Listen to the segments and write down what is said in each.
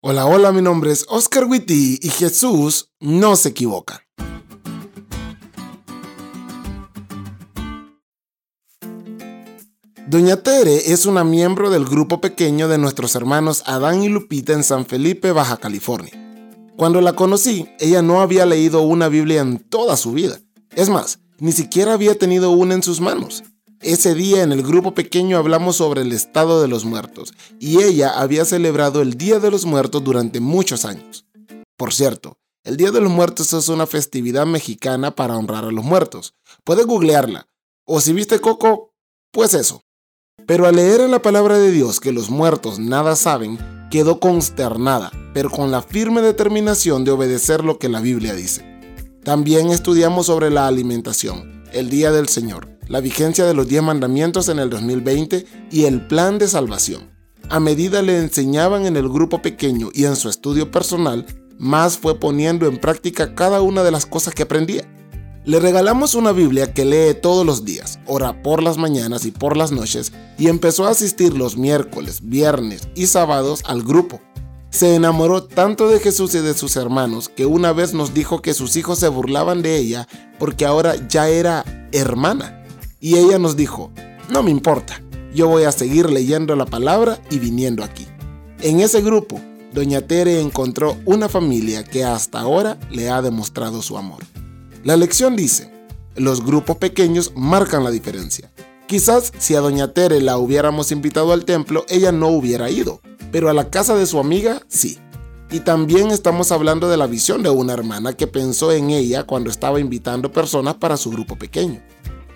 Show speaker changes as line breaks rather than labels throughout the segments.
Hola, hola, mi nombre es Oscar Witty y Jesús no se equivoca. Doña Tere es una miembro del grupo pequeño de nuestros hermanos Adán y Lupita en San Felipe, Baja California. Cuando la conocí, ella no había leído una Biblia en toda su vida. Es más, ni siquiera había tenido una en sus manos. Ese día en el grupo pequeño hablamos sobre el estado de los muertos y ella había celebrado el Día de los Muertos durante muchos años. Por cierto, el Día de los Muertos es una festividad mexicana para honrar a los muertos. Puedes googlearla. O si viste Coco, pues eso. Pero al leer en la palabra de Dios que los muertos nada saben, quedó consternada, pero con la firme determinación de obedecer lo que la Biblia dice. También estudiamos sobre la alimentación, el Día del Señor la vigencia de los 10 mandamientos en el 2020 y el plan de salvación. A medida le enseñaban en el grupo pequeño y en su estudio personal, más fue poniendo en práctica cada una de las cosas que aprendía. Le regalamos una Biblia que lee todos los días, ora por las mañanas y por las noches y empezó a asistir los miércoles, viernes y sábados al grupo. Se enamoró tanto de Jesús y de sus hermanos que una vez nos dijo que sus hijos se burlaban de ella porque ahora ya era hermana. Y ella nos dijo, no me importa, yo voy a seguir leyendo la palabra y viniendo aquí. En ese grupo, doña Tere encontró una familia que hasta ahora le ha demostrado su amor. La lección dice, los grupos pequeños marcan la diferencia. Quizás si a doña Tere la hubiéramos invitado al templo, ella no hubiera ido, pero a la casa de su amiga sí. Y también estamos hablando de la visión de una hermana que pensó en ella cuando estaba invitando personas para su grupo pequeño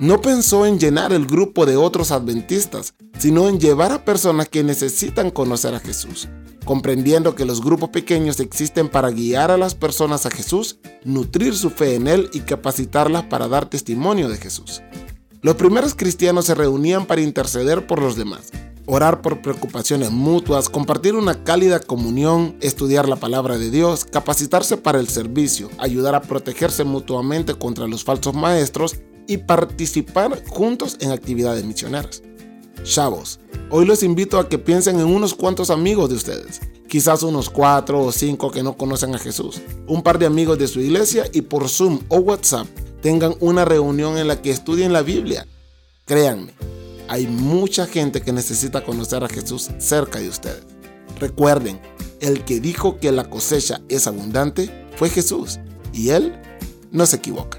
no pensó en llenar el grupo de otros adventistas, sino en llevar a personas que necesitan conocer a Jesús, comprendiendo que los grupos pequeños existen para guiar a las personas a Jesús, nutrir su fe en Él y capacitarlas para dar testimonio de Jesús. Los primeros cristianos se reunían para interceder por los demás, orar por preocupaciones mutuas, compartir una cálida comunión, estudiar la palabra de Dios, capacitarse para el servicio, ayudar a protegerse mutuamente contra los falsos maestros y participar juntos en actividades misioneras. Chavos, hoy los invito a que piensen en unos cuantos amigos de ustedes, quizás unos cuatro o cinco que no conocen a Jesús, un par de amigos de su iglesia y por Zoom o WhatsApp tengan una reunión en la que estudien la Biblia. Créanme, hay mucha gente que necesita conocer a Jesús cerca de ustedes. Recuerden, el que dijo que la cosecha es abundante fue Jesús y él no se equivoca.